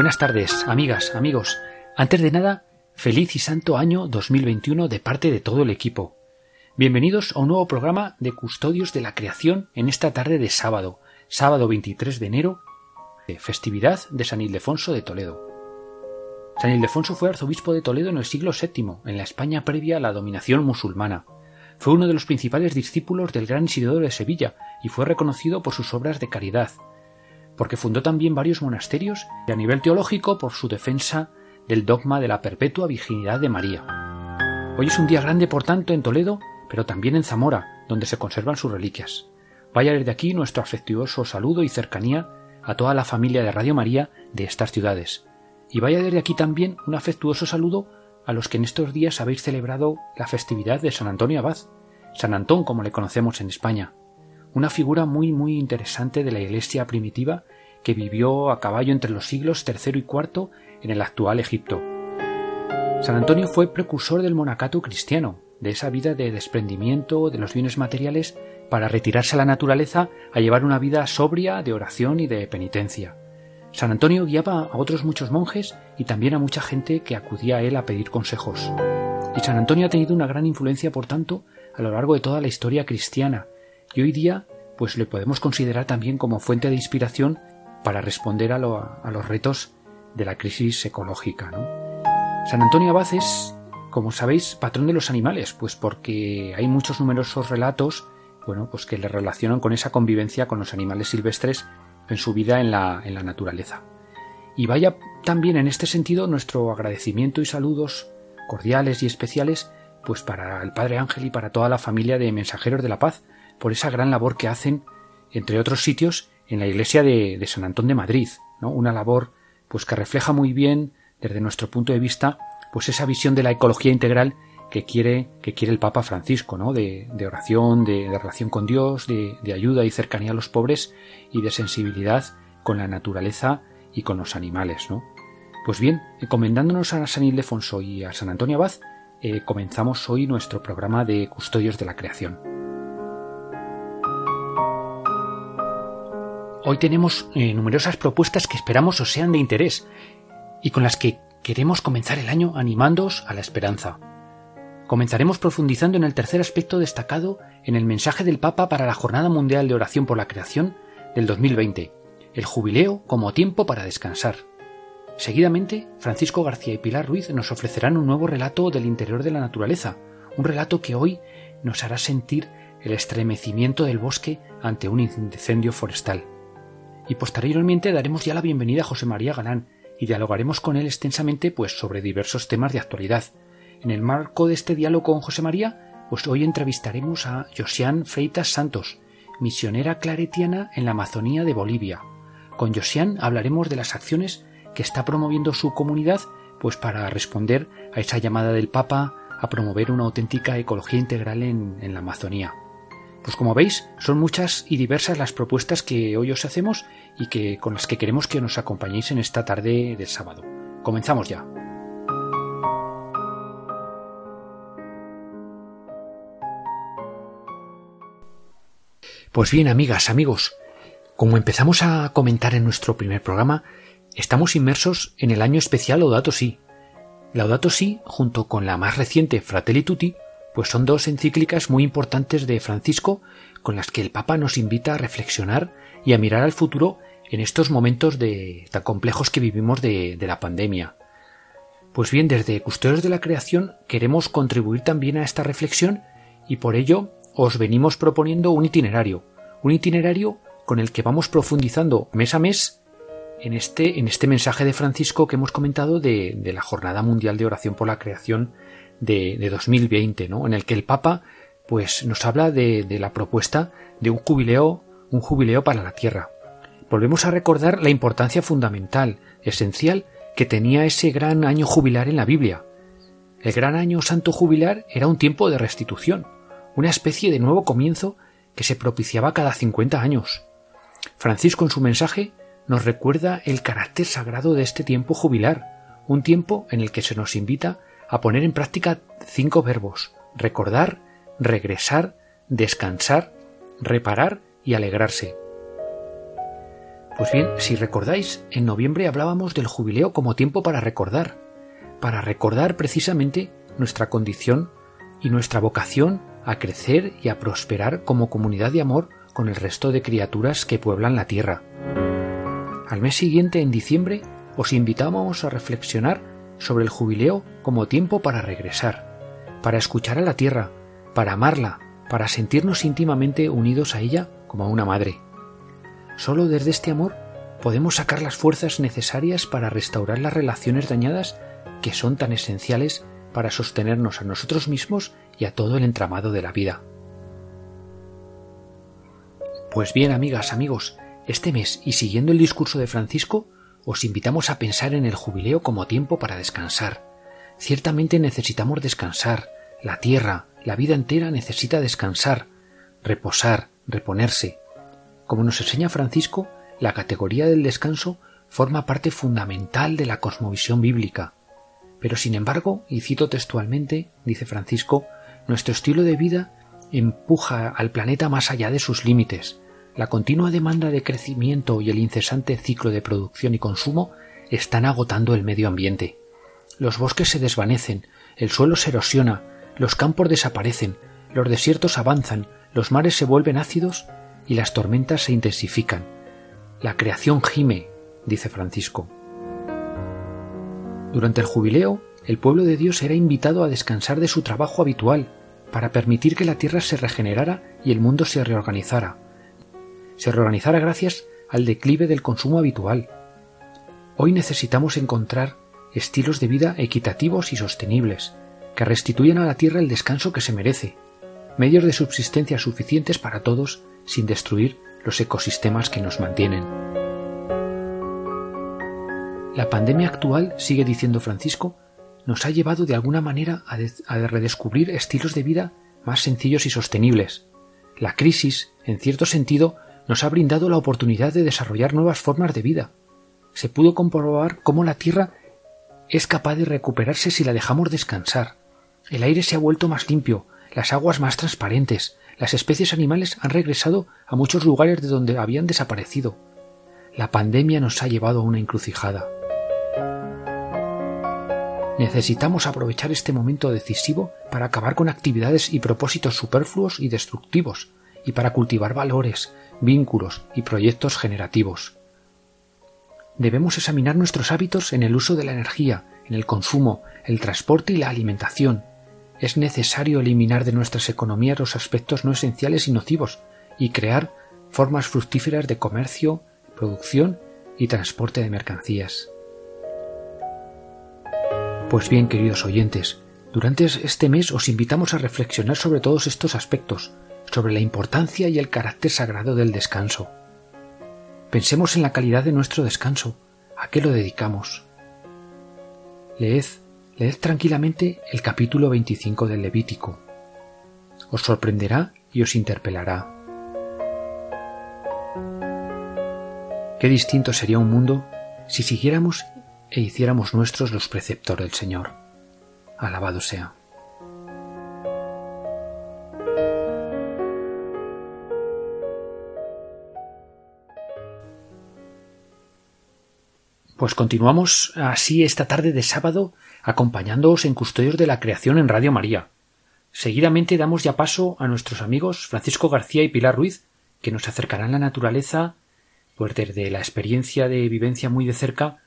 Buenas tardes, amigas, amigos. Antes de nada, feliz y santo año 2021 de parte de todo el equipo. Bienvenidos a un nuevo programa de Custodios de la Creación en esta tarde de sábado, sábado 23 de enero, festividad de San Ildefonso de Toledo. San Ildefonso fue arzobispo de Toledo en el siglo VII, en la España previa a la dominación musulmana. Fue uno de los principales discípulos del gran Isidoro de Sevilla y fue reconocido por sus obras de caridad, porque fundó también varios monasterios y a nivel teológico por su defensa del dogma de la perpetua virginidad de María. Hoy es un día grande, por tanto, en Toledo, pero también en Zamora, donde se conservan sus reliquias. Vaya desde aquí nuestro afectuoso saludo y cercanía a toda la familia de Radio María de estas ciudades. Y vaya desde aquí también un afectuoso saludo a los que en estos días habéis celebrado la festividad de San Antonio Abad, San Antón como le conocemos en España, una figura muy muy interesante de la Iglesia primitiva que vivió a caballo entre los siglos III y IV en el actual Egipto. San Antonio fue precursor del monacato cristiano, de esa vida de desprendimiento de los bienes materiales para retirarse a la naturaleza a llevar una vida sobria de oración y de penitencia. San Antonio guiaba a otros muchos monjes y también a mucha gente que acudía a él a pedir consejos. Y San Antonio ha tenido una gran influencia, por tanto, a lo largo de toda la historia cristiana, y hoy día pues le podemos considerar también como fuente de inspiración para responder a, los retos de la crisis ecológica. San Antonio Abad es, como sabéis, patrón de los animales, pues porque hay muchos numerosos relatos bueno, pues que le relacionan con esa convivencia con los animales silvestres en su vida en la, en la naturaleza. Y vaya también en este sentido nuestro agradecimiento y saludos cordiales y especiales pues para el Padre Ángel y para toda la familia de Mensajeros de la Paz por esa gran labor que hacen, entre otros sitios, en la iglesia de, San Antón de Madrid, ¿no? Una labor pues que refleja muy bien, desde nuestro punto de vista, pues esa visión de la ecología integral que quiere, que quiere el Papa Francisco, ¿no? De, oración, de, relación con Dios, de, ayuda y cercanía a los pobres y de sensibilidad con la naturaleza y con los animales, ¿no? Pues bien, encomendándonos a San Ildefonso y a San Antonio Abad, eh, comenzamos hoy nuestro programa de Custodios de la Creación. Hoy tenemos eh, numerosas propuestas que esperamos os sean de interés y con las que queremos comenzar el año animándoos a la esperanza. Comenzaremos profundizando en el tercer aspecto destacado en el mensaje del Papa para la Jornada Mundial de Oración por la Creación del 2020, el jubileo como tiempo para descansar. Seguidamente, Francisco García y Pilar Ruiz nos ofrecerán un nuevo relato del interior de la naturaleza, un relato que hoy nos hará sentir el estremecimiento del bosque ante un incendio forestal y posteriormente daremos ya la bienvenida a José María Galán y dialogaremos con él extensamente pues sobre diversos temas de actualidad. En el marco de este diálogo con José María, pues hoy entrevistaremos a Josian Freitas Santos, misionera claretiana en la Amazonía de Bolivia. Con Josian hablaremos de las acciones que está promoviendo su comunidad pues para responder a esa llamada del Papa a promover una auténtica ecología integral en la Amazonía. Pues como veis, son muchas y diversas las propuestas que hoy os hacemos y que con las que queremos que nos acompañéis en esta tarde del sábado. Comenzamos ya. Pues bien, amigas, amigos, como empezamos a comentar en nuestro primer programa, estamos inmersos en el año especial Laudato Si. Laudato Si, junto con la más reciente Fratelli Tutti, pues son dos encíclicas muy importantes de Francisco con las que el Papa nos invita a reflexionar y a mirar al futuro en estos momentos de, tan complejos que vivimos de, la pandemia. Pues bien, desde Custodios de la Creación queremos contribuir también a esta reflexión y por ello os venimos proponiendo un itinerario, un itinerario con el que vamos profundizando mes a mes en este, en este mensaje de Francisco que hemos comentado de la Jornada Mundial de Oración por la Creación de, de 2020, ¿no? en el que el Papa pues, nos habla de, de la propuesta de un jubileo, un jubileo para la Tierra. volvemos a recordar la importancia fundamental, esencial, que tenía ese gran año jubilar en la Biblia. El gran año santo jubilar era un tiempo de restitución, una especie de nuevo comienzo que se propiciaba cada cincuenta años. Francisco en su mensaje nos recuerda el carácter sagrado de este tiempo jubilar, un tiempo en el que se nos invita a poner en práctica cinco verbos recordar, regresar, descansar, reparar y alegrarse. Pues bien, si recordáis, en noviembre hablábamos del jubileo como tiempo para recordar, para recordar precisamente nuestra condición y nuestra vocación a crecer y a prosperar como comunidad de amor con el resto de criaturas que pueblan la tierra. Al mes siguiente, en diciembre, os invitábamos a reflexionar sobre el jubileo como tiempo para regresar, para escuchar a la tierra, para amarla, para sentirnos íntimamente unidos a ella como a una madre. Solo desde este amor podemos sacar las fuerzas necesarias para restaurar las relaciones dañadas que son tan esenciales para sostenernos a nosotros mismos y a todo el entramado de la vida. Pues bien, amigas, amigos, este mes y siguiendo el discurso de Francisco, os invitamos a pensar en el jubileo como tiempo para descansar. Ciertamente necesitamos descansar. La tierra, la vida entera necesita descansar, reposar, reponerse. Como nos enseña Francisco, la categoría del descanso forma parte fundamental de la cosmovisión bíblica. Pero sin embargo, y cito textualmente, dice Francisco, nuestro estilo de vida empuja al planeta más allá de sus límites. La continua demanda de crecimiento y el incesante ciclo de producción y consumo están agotando el medio ambiente. Los bosques se desvanecen, el suelo se erosiona, los campos desaparecen, los desiertos avanzan, los mares se vuelven ácidos y las tormentas se intensifican. La creación gime, dice Francisco. Durante el jubileo, el pueblo de Dios era invitado a descansar de su trabajo habitual para permitir que la tierra se regenerara y el mundo se reorganizara. Se reorganizara gracias al declive del consumo habitual. Hoy necesitamos encontrar estilos de vida equitativos y sostenibles, que restituyan a la tierra el descanso que se merece, medios de subsistencia suficientes para todos sin destruir los ecosistemas que nos mantienen. La pandemia actual, sigue diciendo Francisco, nos ha llevado de alguna manera a, redescubrir estilos de vida más sencillos y sostenibles. La crisis, en cierto sentido, nos ha brindado la oportunidad de desarrollar nuevas formas de vida. Se pudo comprobar cómo la Tierra es capaz de recuperarse si la dejamos descansar. El aire se ha vuelto más limpio, las aguas más transparentes, las especies animales han regresado a muchos lugares de donde habían desaparecido. La pandemia nos ha llevado a una encrucijada. Necesitamos aprovechar este momento decisivo para acabar con actividades y propósitos superfluos y destructivos, y para cultivar valores, vínculos y proyectos generativos. Debemos examinar nuestros hábitos en el uso de la energía, en el consumo, el transporte y la alimentación. Es necesario eliminar de nuestras economías los aspectos no esenciales y nocivos y crear formas fructíferas de comercio, producción y transporte de mercancías. Pues bien, queridos oyentes, durante este mes os invitamos a reflexionar sobre todos estos aspectos, sobre la importancia y el carácter sagrado del descanso. Pensemos en la calidad de nuestro descanso, a qué lo dedicamos. Leed, leed tranquilamente el capítulo 25 del Levítico. Os sorprenderá y os interpelará. Qué distinto sería un mundo si siguiéramos e hiciéramos nuestros los preceptos del Señor. Alabado sea. Pues continuamos así esta tarde de sábado acompañándoos en Custodios de la Creación en Radio María. Seguidamente damos ya paso a nuestros amigos Francisco García y Pilar Ruiz, que nos acercarán la naturaleza, pues desde la experiencia de vivencia muy de cerca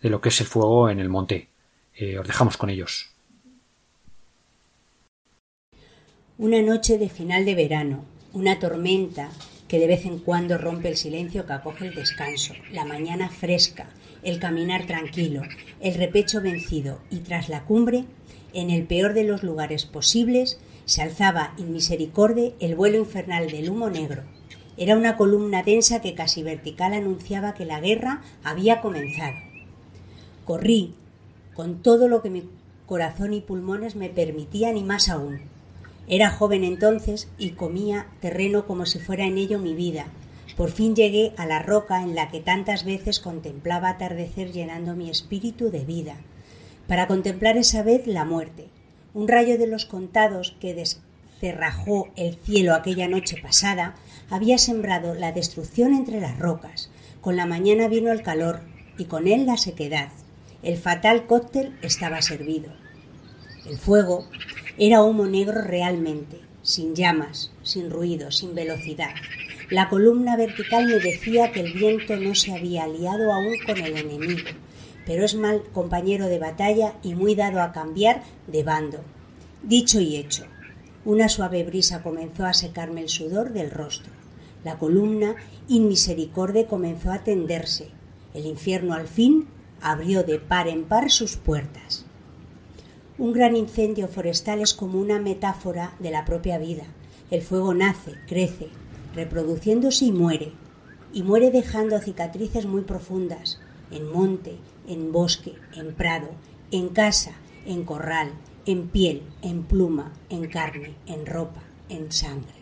de lo que es el fuego en el monte. Eh, os dejamos con ellos. Una noche de final de verano, una tormenta que de vez en cuando rompe el silencio que acoge el descanso, la mañana fresca, el caminar tranquilo, el repecho vencido y tras la cumbre, en el peor de los lugares posibles, se alzaba en misericordia el vuelo infernal del humo negro, Era una columna densa que casi vertical anunciaba que la guerra había comenzado. Corrí con todo lo que mi corazón y pulmones me permitían y más aún. Era joven entonces y comía terreno como si fuera en ello mi vida. Por fin llegué a la roca en la que tantas veces contemplaba atardecer llenando mi espíritu de vida, para contemplar esa vez la muerte, un rayo de los contados que descerrajó el cielo aquella noche pasada, había sembrado la destrucción entre las rocas. Con la mañana vino el calor y con él la sequedad. El fatal cóctel estaba servido. El fuego era humo negro realmente, sin llamas, sin ruido, sin velocidad. La columna vertical me decía que el viento no se había aliado aún con el enemigo, pero es mal compañero de batalla y muy dado a cambiar de bando. Dicho y hecho, una suave brisa comenzó a secarme el sudor del rostro. La columna inmisericorde comenzó a tenderse. El infierno al fin abrió de par en par sus puertas. Un gran incendio forestal es como una metáfora de la propia vida. El fuego nace, crece, reproduciéndose y muere. Y muere dejando cicatrices muy profundas, en monte, en bosque, en prado, en casa, en corral, en piel, en pluma, en carne, en ropa, en sangre.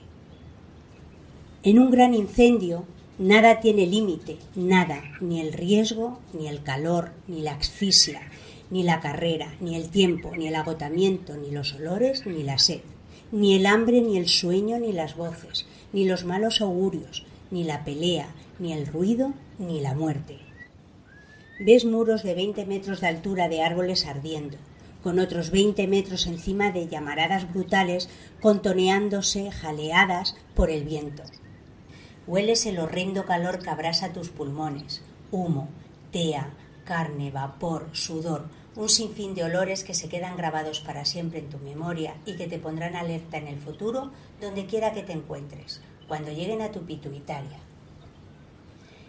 En un gran incendio nada tiene límite, nada, ni el riesgo, ni el calor, ni la asfixia, ni la carrera, ni el tiempo, ni el agotamiento, ni los olores, ni la sed, ni el hambre, ni el sueño, ni las voces, ni los malos augurios, ni la pelea, ni el ruido, ni la muerte. Ves muros de veinte metros de altura de árboles ardiendo, con otros veinte metros encima de llamaradas brutales contoneándose jaleadas por el viento. Hueles el horrendo calor que abrasa tus pulmones, humo, tea, carne, vapor, sudor, un sinfín de olores que se quedan grabados para siempre en tu memoria y que te pondrán alerta en el futuro donde quiera que te encuentres, cuando lleguen a tu pituitaria.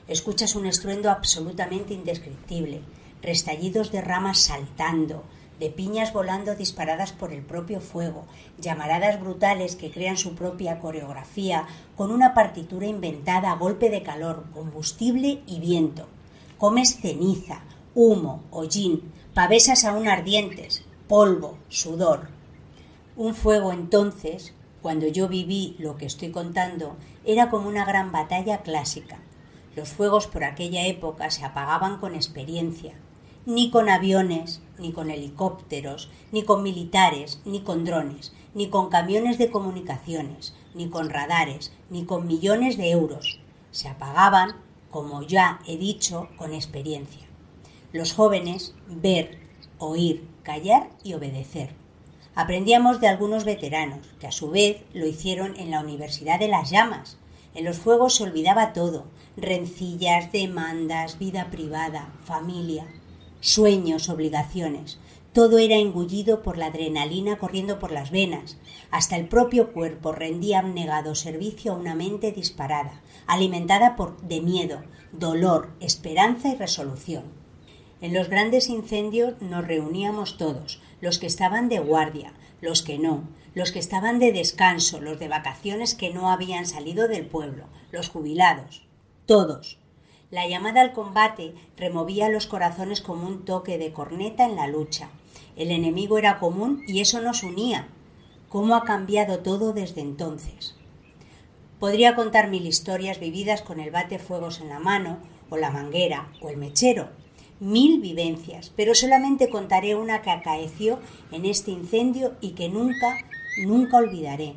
Escuchas un estruendo absolutamente indescriptible, restallidos de ramas saltando, de piñas volando disparadas por el propio fuego, llamaradas brutales que crean su propia coreografía con una partitura inventada a golpe de calor, combustible y viento. Comes ceniza, humo, hollín, pavesas aún ardientes, polvo, sudor. Un fuego entonces, cuando yo viví lo que estoy contando, era como una gran batalla clásica. Los fuegos por aquella época se apagaban con experiencia, ni con aviones, ni con helicópteros, ni con militares, ni con drones, ni con camiones de comunicaciones, ni con radares, ni con millones de euros. Se apagaban, como ya he dicho, con experiencia. Los jóvenes, ver, oír, callar y obedecer. Aprendíamos de algunos veteranos, que a su vez lo hicieron en la Universidad de las Llamas. En los fuegos se olvidaba todo, rencillas, demandas, vida privada, familia sueños, obligaciones. Todo era engullido por la adrenalina corriendo por las venas. Hasta el propio cuerpo rendía abnegado servicio a una mente disparada, alimentada por de miedo, dolor, esperanza y resolución. En los grandes incendios nos reuníamos todos, los que estaban de guardia, los que no, los que estaban de descanso, los de vacaciones que no habían salido del pueblo, los jubilados, todos, la llamada al combate removía los corazones como un toque de corneta en la lucha. El enemigo era común y eso nos unía. ¿Cómo ha cambiado todo desde entonces? Podría contar mil historias vividas con el bate fuegos en la mano, o la manguera, o el mechero. Mil vivencias, pero solamente contaré una que acaeció en este incendio y que nunca, nunca olvidaré.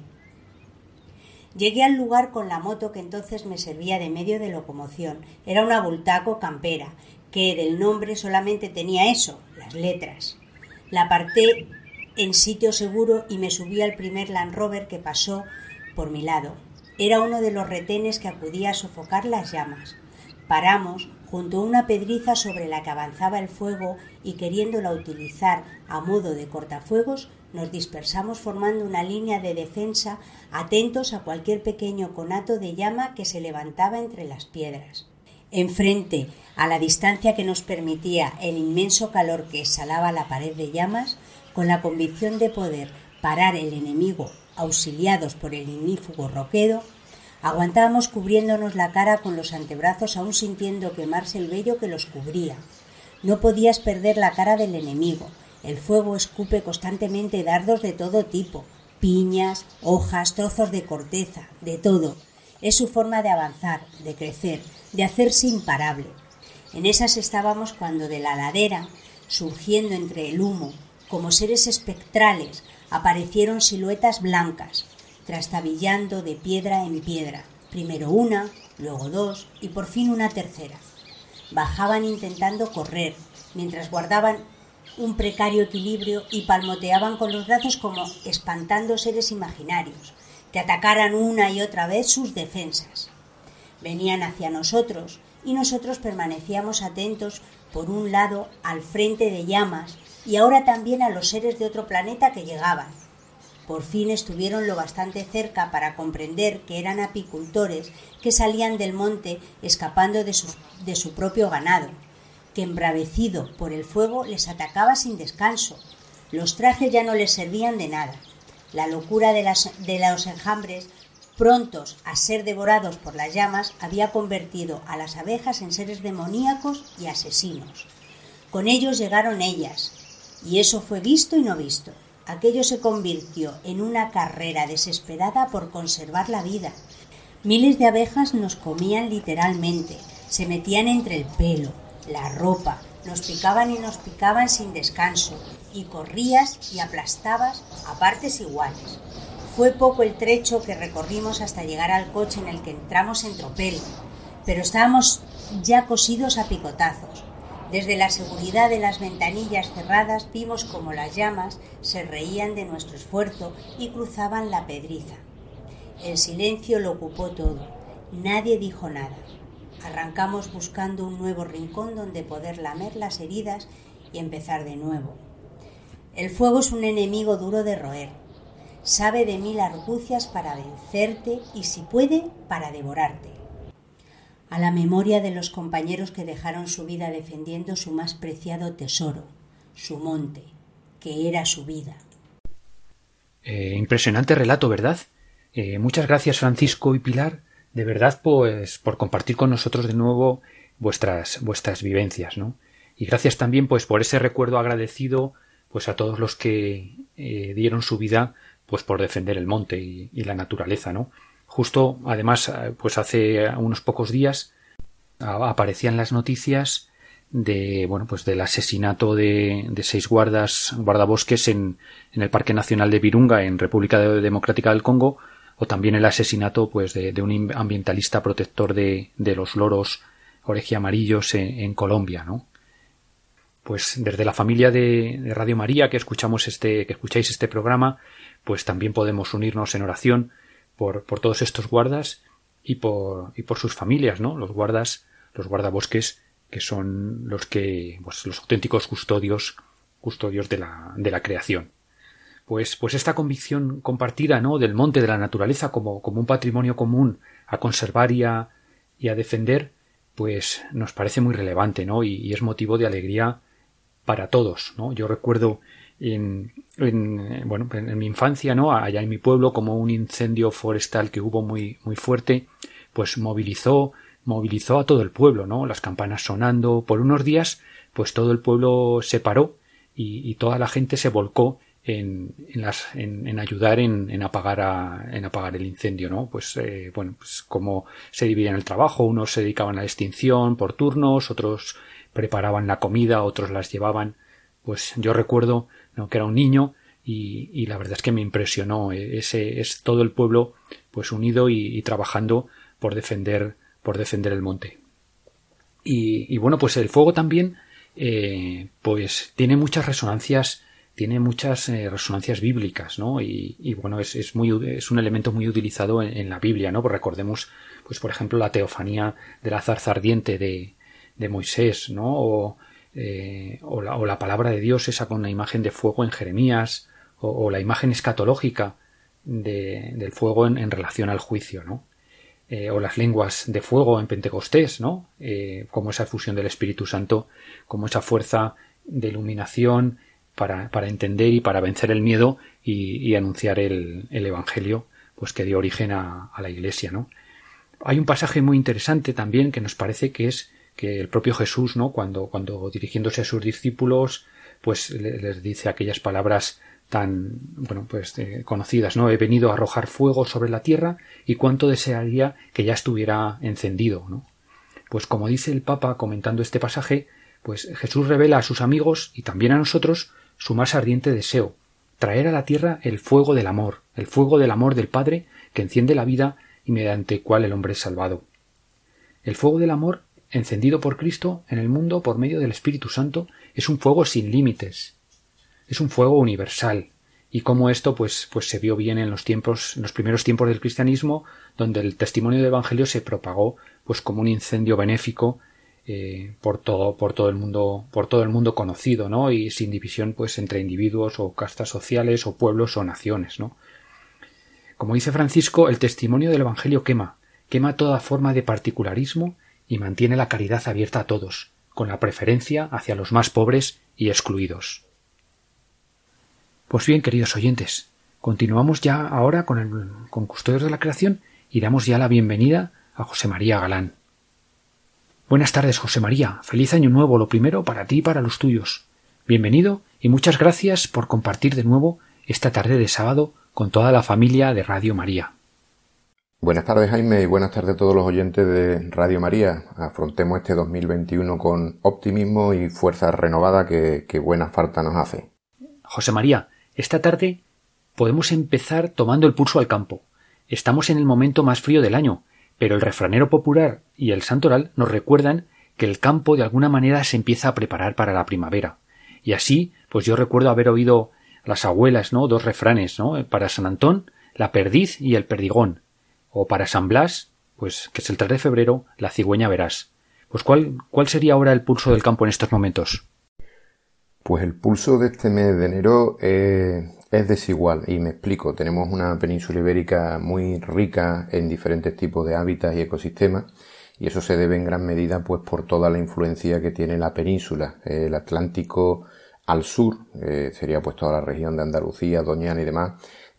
Llegué al lugar con la moto que entonces me servía de medio de locomoción. Era una Bultaco campera, que del nombre solamente tenía eso, las letras. La aparté en sitio seguro y me subí al primer Land Rover que pasó por mi lado. Era uno de los retenes que acudía a sofocar las llamas. Paramos junto a una pedriza sobre la que avanzaba el fuego y queriéndola utilizar a modo de cortafuegos, nos dispersamos formando una línea de defensa, atentos a cualquier pequeño conato de llama que se levantaba entre las piedras. Enfrente, a la distancia que nos permitía el inmenso calor que exhalaba la pared de llamas, con la convicción de poder parar el enemigo, auxiliados por el ignífugo roquedo, Aguantábamos cubriéndonos la cara con los antebrazos, aún sintiendo quemarse el vello que los cubría. No podías perder la cara del enemigo. El fuego escupe constantemente dardos de todo tipo, piñas, hojas, trozos de corteza, de todo. Es su forma de avanzar, de crecer, de hacerse imparable. En esas estábamos cuando de la ladera, surgiendo entre el humo, como seres espectrales, aparecieron siluetas blancas, trastabillando de piedra en piedra, primero una, luego dos y por fin una tercera. Bajaban intentando correr, mientras guardaban un precario equilibrio y palmoteaban con los brazos como espantando seres imaginarios, que atacaran una y otra vez sus defensas. Venían hacia nosotros y nosotros permanecíamos atentos por un lado al frente de llamas y ahora también a los seres de otro planeta que llegaban, por fin estuvieron lo bastante cerca para comprender que eran apicultores que salían del monte escapando de su, de su propio ganado, que embravecido por el fuego les atacaba sin descanso. Los trajes ya no les servían de nada. La locura de, las, de los enjambres, prontos a ser devorados por las llamas, había convertido a las abejas en seres demoníacos y asesinos. Con ellos llegaron ellas, y eso fue visto y no visto. Aquello se convirtió en una carrera desesperada por conservar la vida. Miles de abejas nos comían literalmente, se metían entre el pelo, la ropa, nos picaban y nos picaban sin descanso, y corrías y aplastabas a partes iguales. Fue poco el trecho que recorrimos hasta llegar al coche en el que entramos en tropel, pero estábamos ya cosidos a picotazos. Desde la seguridad de las ventanillas cerradas vimos como las llamas se reían de nuestro esfuerzo y cruzaban la pedriza. El silencio lo ocupó todo. Nadie dijo nada. Arrancamos buscando un nuevo rincón donde poder lamer las heridas y empezar de nuevo. El fuego es un enemigo duro de roer. Sabe de mil argucias para vencerte y si puede, para devorarte a la memoria de los compañeros que dejaron su vida defendiendo su más preciado tesoro, su monte, que era su vida. Eh, impresionante relato, ¿verdad? Eh, muchas gracias, Francisco y Pilar, de verdad, pues, por compartir con nosotros de nuevo vuestras, vuestras vivencias, ¿no? Y gracias también, pues, por ese recuerdo agradecido, pues, a todos los que eh, dieron su vida, pues, por defender el monte y, y la naturaleza, ¿no? Justo, además, eh, pues hace unos pocos días aparecían las noticias de bueno pues del asesinato de, seis guardas guardabosques en, en, el Parque Nacional de Virunga en República Democrática del Congo o también el asesinato pues de, un ambientalista protector de, de los loros amarillos en, en, Colombia no pues desde la familia de, de, Radio María que escuchamos este que escucháis este programa pues también podemos unirnos en oración por, por todos estos guardas y por, y por sus familias, ¿no? Los guardas, los guardabosques, que son los que, pues, los auténticos custodios, custodios de la, de la creación. Pues, pues esta convicción compartida, ¿no? Del monte, de la naturaleza, como, como un patrimonio común a conservar y a, y a defender, pues nos parece muy relevante, ¿no? Y, y, es motivo de alegría para todos, ¿no? Yo recuerdo en, en, bueno, en mi infancia, ¿no? Allá en mi pueblo, como un incendio forestal que hubo muy, muy fuerte, pues movilizó, movilizó a todo el pueblo, ¿no? Las campanas sonando. Por unos días, pues todo el pueblo se paró y, toda la gente se volcó en, en, las, en, en ayudar en, en, apagar a, en apagar el incendio, ¿no? Pues, eh, bueno, pues como se dividían el trabajo, unos se dedicaban a la extinción por turnos, otros preparaban la comida, otros las llevaban. Pues yo recuerdo ¿no? que era un niño y, y, la verdad es que me impresionó e, ese es todo el pueblo pues unido y, trabajando por defender por defender el monte. Y, y bueno pues el fuego también eh, pues tiene muchas resonancias tiene muchas eh, resonancias bíblicas no y, y bueno es, es, muy es un elemento muy utilizado en, en, la Biblia no pues recordemos pues por ejemplo la teofanía de la zarza ardiente de, de Moisés no o eh, o, la, palabra de Dios esa con la imagen de fuego en Jeremías, o, la imagen escatológica de, del fuego en, relación al juicio, ¿no? Eh, o las lenguas de fuego en Pentecostés, ¿no? Eh, como esa fusión del Espíritu Santo, como esa fuerza de iluminación para, entender y para vencer el miedo y, anunciar el, el, Evangelio, pues que dio origen a, a, la Iglesia, ¿no? Hay un pasaje muy interesante también que nos parece que es que el propio Jesús, ¿no? Cuando, cuando dirigiéndose a sus discípulos, pues les dice aquellas palabras tan bueno pues eh, conocidas no he venido a arrojar fuego sobre la tierra y cuánto desearía que ya estuviera encendido no pues como dice el Papa comentando este pasaje pues Jesús revela a sus amigos y también a nosotros su más ardiente deseo traer a la tierra el fuego del amor el fuego del amor del Padre que enciende la vida y mediante cual el hombre es salvado. El fuego del amor encendido por Cristo en el mundo por medio del Espíritu Santo es un fuego sin límites es un fuego universal y cómo esto pues, pues se vio bien en los tiempos, en los primeros tiempos del cristianismo, donde el testimonio del Evangelio se propagó pues como un incendio benéfico eh, por todo, por todo el mundo, por todo el mundo conocido, ¿no? Y sin división pues entre individuos o castas sociales o pueblos o naciones, ¿no? Como dice Francisco, el testimonio del Evangelio quema, quema toda forma de particularismo y mantiene la caridad abierta a todos, con la preferencia hacia los más pobres y excluidos. Pues bien, queridos oyentes, continuamos ya ahora con, el, con Custodios de la Creación y damos ya la bienvenida a José María Galán. Buenas tardes, José María. Feliz año nuevo, lo primero para ti y para los tuyos. Bienvenido y muchas gracias por compartir de nuevo esta tarde de sábado con toda la familia de Radio María. Buenas tardes Jaime y buenas tardes a todos los oyentes de Radio María. Afrontemos este 2021 con optimismo y fuerza renovada que, que buena falta nos hace. José María, esta tarde podemos empezar tomando el pulso al campo. Estamos en el momento más frío del año, pero el refranero popular y el santoral nos recuerdan que el campo de alguna manera se empieza a preparar para la primavera. Y así, pues yo recuerdo haber oído las abuelas, ¿no? Dos refranes, ¿no? Para San Antón, la perdiz y el perdigón. O para San Blas, pues que es el 3 de febrero, la cigüeña verás. Pues ¿cuál, cuál sería ahora el pulso del campo en estos momentos? Pues el pulso de este mes de enero es desigual y me explico. Tenemos una península ibérica muy rica en diferentes tipos de hábitats y ecosistemas y eso se debe en gran medida pues por toda la influencia que tiene la península, el Atlántico al sur, eh, sería pues toda la región de Andalucía, Doñana y demás,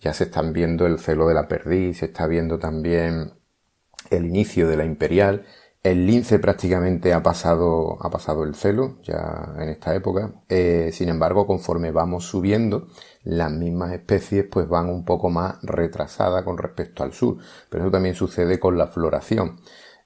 ya se están viendo el celo de la perdiz, se está viendo también el inicio de la imperial el lince prácticamente ha pasado, ha pasado el celo ya en esta época. Eh, sin embargo, conforme vamos subiendo, las mismas especies pues van un poco más retrasadas con respecto al sur. Pero eso también sucede con la floración.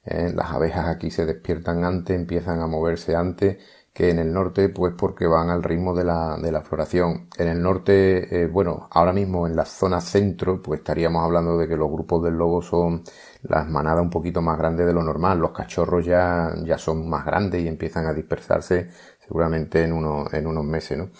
Eh, las abejas aquí se despiertan antes, empiezan a moverse antes que en el norte, pues porque van al ritmo de la, de la floración. En el norte, eh, bueno, ahora mismo en la zona centro, pues estaríamos hablando de que los grupos del lobo son las manadas un poquito más grandes de lo normal. Los cachorros ya, ya son más grandes y empiezan a dispersarse seguramente en, uno, en unos meses, ¿no?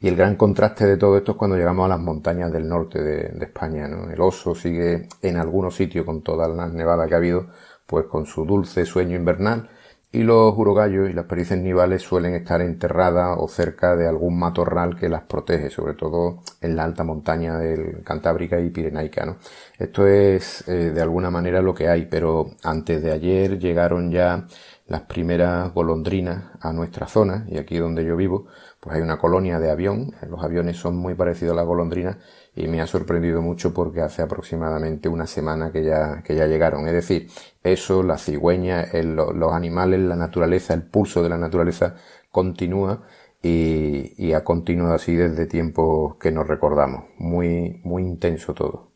Y el gran contraste de todo esto es cuando llegamos a las montañas del norte de, España, ¿no? El oso sigue en algunos sitios con todas las nevadas que ha habido, pues con su dulce sueño invernal, y los urogallos y las perices nivales suelen estar enterradas o cerca de algún matorral que las protege, sobre todo en la alta montaña del Cantábrica y Pirenaica. ¿no? Esto es eh, de alguna manera lo que hay, pero antes de ayer llegaron ya las primeras golondrinas a nuestra zona y aquí donde yo vivo pues hay una colonia de avión, los aviones son muy parecidos a las golondrinas y me ha sorprendido mucho porque hace aproximadamente una semana que ya, que ya llegaron. Es decir, eso, la cigüeña, los animales, la naturaleza, el pulso de la naturaleza continúa y, ha continuado así desde tiempos que nos recordamos. Muy, muy intenso todo.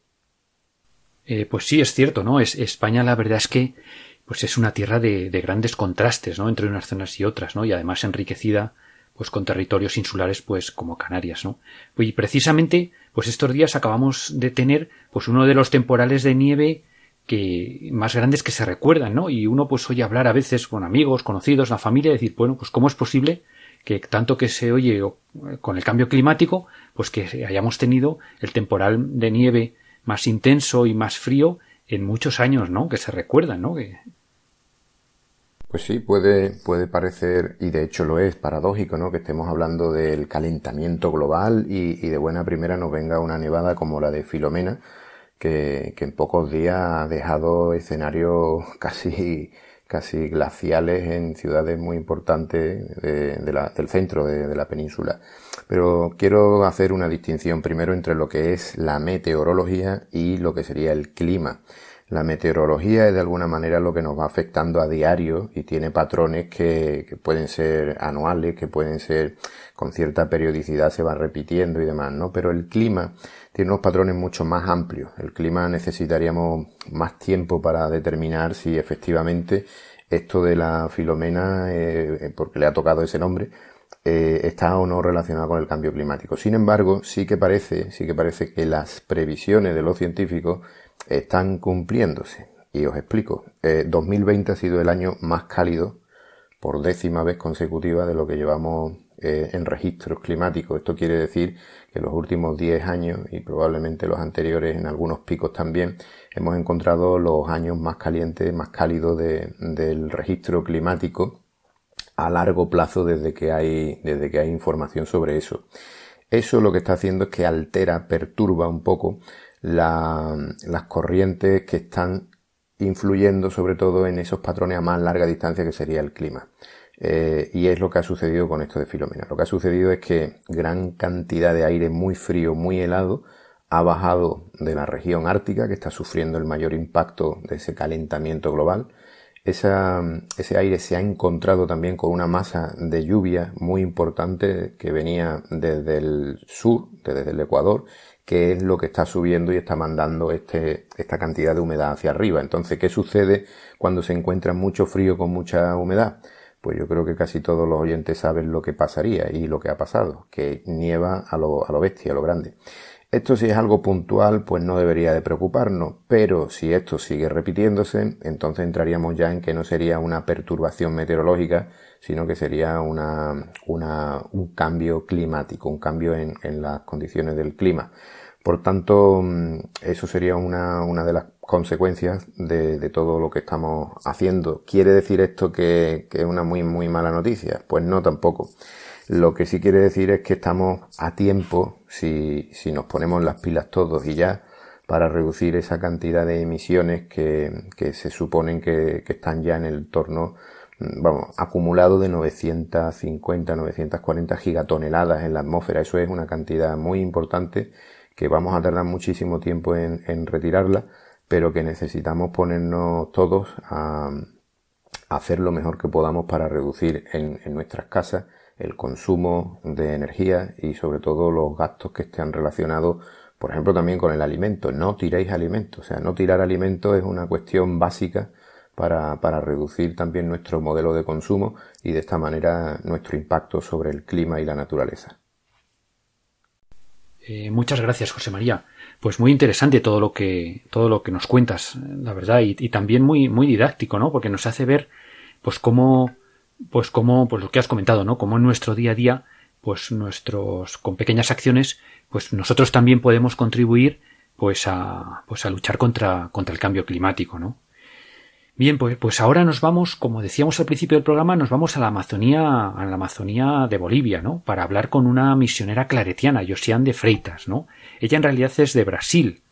Eh, pues sí, es cierto, ¿no? Es, España la verdad es que pues es una tierra de, de, grandes contrastes, ¿no? Entre unas zonas y otras, ¿no? Y además enriquecida pues con territorios insulares pues como Canarias, ¿no? Y precisamente pues estos días acabamos de tener pues uno de los temporales de nieve que más grandes que se recuerdan, ¿no? Y uno pues oye hablar a veces con amigos, conocidos, la familia, decir, bueno, pues cómo es posible que tanto que se oye con el cambio climático, pues que hayamos tenido el temporal de nieve más intenso y más frío en muchos años, ¿no? Que se recuerdan, ¿no? Pues sí, puede, puede parecer, y de hecho lo es, paradójico, ¿no? Que estemos hablando del calentamiento global y, y de buena primera nos venga una nevada como la de Filomena, que, que en pocos días ha dejado escenarios casi, casi glaciales en ciudades muy importantes de, de la, del centro de, de la península. Pero quiero hacer una distinción primero entre lo que es la meteorología y lo que sería el clima. La meteorología es de alguna manera lo que nos va afectando a diario y tiene patrones que, que, pueden ser anuales, que pueden ser con cierta periodicidad, se van repitiendo y demás, ¿no? Pero el clima tiene unos patrones mucho más amplios. El clima necesitaríamos más tiempo para determinar si efectivamente esto de la filomena, eh, porque le ha tocado ese nombre, eh, está o no relacionado con el cambio climático. Sin embargo, sí que parece, sí que parece que las previsiones de los científicos están cumpliéndose. Y os explico. 2020 eh, ha sido el año más cálido por décima vez consecutiva de lo que llevamos eh, en registros climáticos. Esto quiere decir que los últimos 10 años y probablemente los anteriores en algunos picos también hemos encontrado los años más calientes, más cálidos del registro climático a largo plazo desde que hay, desde que hay información sobre eso. Eso lo que está haciendo es que altera, perturba un poco las corrientes que están influyendo sobre todo en esos patrones a más larga distancia que sería el clima. Eh, y es lo que ha sucedido con esto de Filomena. Lo que ha sucedido es que gran cantidad de aire muy frío, muy helado, ha bajado de la región ártica, que está sufriendo el mayor impacto de ese calentamiento global. ese aire se ha encontrado también con una masa de lluvia muy importante que venía desde el sur, desde el Ecuador, que es lo que está subiendo y está mandando este, esta cantidad de humedad hacia arriba. Entonces, ¿qué sucede cuando se encuentra mucho frío con mucha humedad? Pues yo creo que casi todos los oyentes saben lo que pasaría y lo que ha pasado, que nieva a lo, a lo bestia, a lo grande. Esto si es algo puntual, pues no debería de preocuparnos, pero si esto sigue repitiéndose, entonces entraríamos ya en que no sería una perturbación meteorológica, sino que sería una, una, un cambio climático, un cambio en, en las condiciones del clima. Por tanto, mm, eso sería una, una de las consecuencias de, todo lo que estamos haciendo. ¿Quiere decir esto que, que, es una muy, muy mala noticia? Pues no tampoco. Lo que sí quiere decir es que estamos a tiempo, si, si nos ponemos las pilas todos y ya, para reducir esa cantidad de emisiones que, que se suponen que, que, están ya en el torno, mm, vamos, acumulado de 950, 940 gigatoneladas en la atmósfera. Eso es una cantidad muy importante que vamos a tardar muchísimo tiempo en, retirarla, pero que necesitamos ponernos todos a, hacer lo mejor que podamos para reducir en, nuestras casas el consumo de energía y sobre todo los gastos que estén relacionados, por ejemplo, también con el alimento. No tiréis alimentos, o sea, no tirar alimentos es una cuestión básica para, para, reducir también nuestro modelo de consumo y de esta manera nuestro impacto sobre el clima y la naturaleza. Eh, muchas gracias, José María. Pues muy interesante todo lo que, todo lo que nos cuentas, la verdad, y, también muy, muy didáctico, ¿no? Porque nos hace ver, pues cómo, pues cómo, pues lo que has comentado, ¿no? Cómo en nuestro día a día, pues nuestros, con pequeñas acciones, pues nosotros también podemos contribuir, pues a, pues a luchar contra, contra el cambio climático, ¿no? Bien, pues, pues ahora nos vamos, como decíamos al principio del programa, nos vamos a la Amazonía, a la Amazonía de Bolivia, ¿no? Para hablar con una misionera claretiana, Josiane de Freitas, ¿no? Ella en realidad es de Brasil,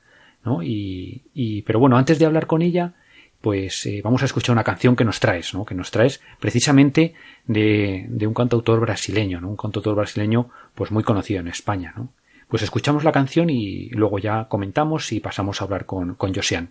¿no? Y, y pero bueno, antes de hablar con ella, pues eh, vamos a escuchar una canción que nos traes, ¿no? Que nos traes precisamente de, de un cantautor brasileño, ¿no? Un cantautor brasileño, pues muy conocido en España, ¿no? Pues escuchamos la canción y luego ya comentamos y pasamos a hablar con, con Josiane.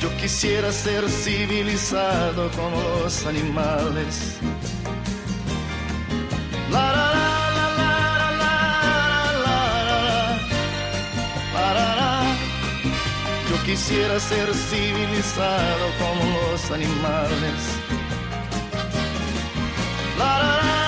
Yo quisiera ser civilizado como los animales. quisiera ser civilizado como los animales. La, la, la,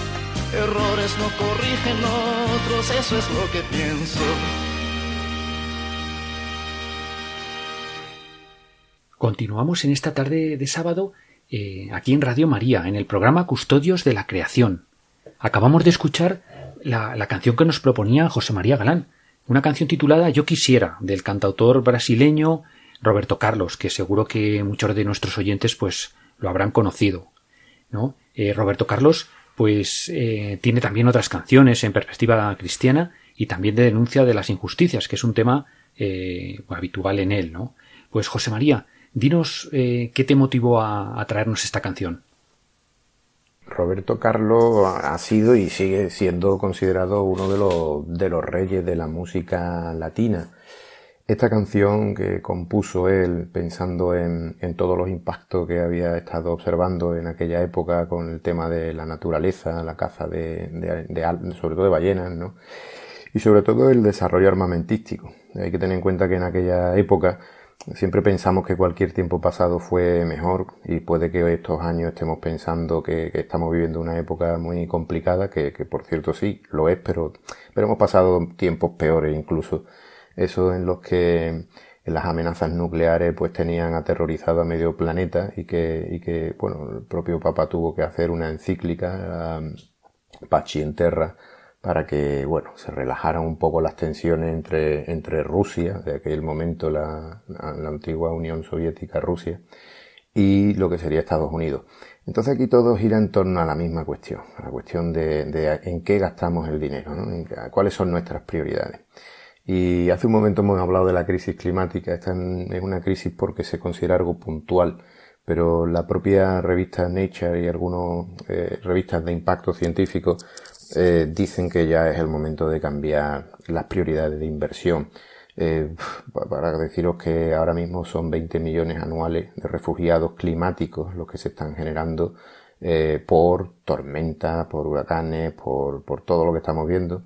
Errores no corrigen otros, eso es lo que pienso. Continuamos en esta tarde de sábado eh, aquí en Radio María, en el programa Custodios de la Creación. Acabamos de escuchar la, canción que nos proponía José María Galán, una canción titulada Yo quisiera, del cantautor brasileño Roberto Carlos, que seguro que muchos de nuestros oyentes pues lo habrán conocido. ¿no? Eh, Roberto Carlos pues eh, tiene también otras canciones en perspectiva cristiana y también de denuncia de las injusticias, que es un tema eh, habitual en él, ¿no? Pues José María, dinos qué te motivó a traernos esta canción. Roberto Carlos ha sido y sigue siendo considerado uno de los, de los reyes de la música latina. Esta canción que compuso él pensando en, en, todos los impactos que había estado observando en aquella época con el tema de la naturaleza, la caza de, sobre todo de ballenas, ¿no? Y sobre todo el desarrollo armamentístico. Hay que tener en cuenta que en aquella época Siempre pensamos que cualquier tiempo pasado fue mejor y puede que estos años estemos pensando que, estamos viviendo una época muy complicada, que, por cierto sí, lo es, pero, pero hemos pasado tiempos peores incluso. Eso en los que las amenazas nucleares pues tenían aterrorizado a medio planeta y que, y que bueno, el propio Papa tuvo que hacer una encíclica, um, Pachi en Terra, para que, bueno, se relajaran un poco las tensiones entre, entre Rusia, de aquel momento la, la, antigua Unión Soviética, Rusia, y lo que sería Estados Unidos. Entonces aquí todo gira en torno a la misma cuestión, a la cuestión de, de en qué gastamos el dinero, ¿no? cuáles son nuestras prioridades. Y hace un momento hemos hablado de la crisis climática, esta es una crisis porque se considera algo puntual, pero la propia revista Nature y algunas eh, revistas de impacto científico eh, dicen que ya es el momento de cambiar las prioridades de inversión. Eh, para deciros que ahora mismo son 20 millones anuales de refugiados climáticos los que se están generando por tormentas, por huracanes, por todo lo que estamos viendo.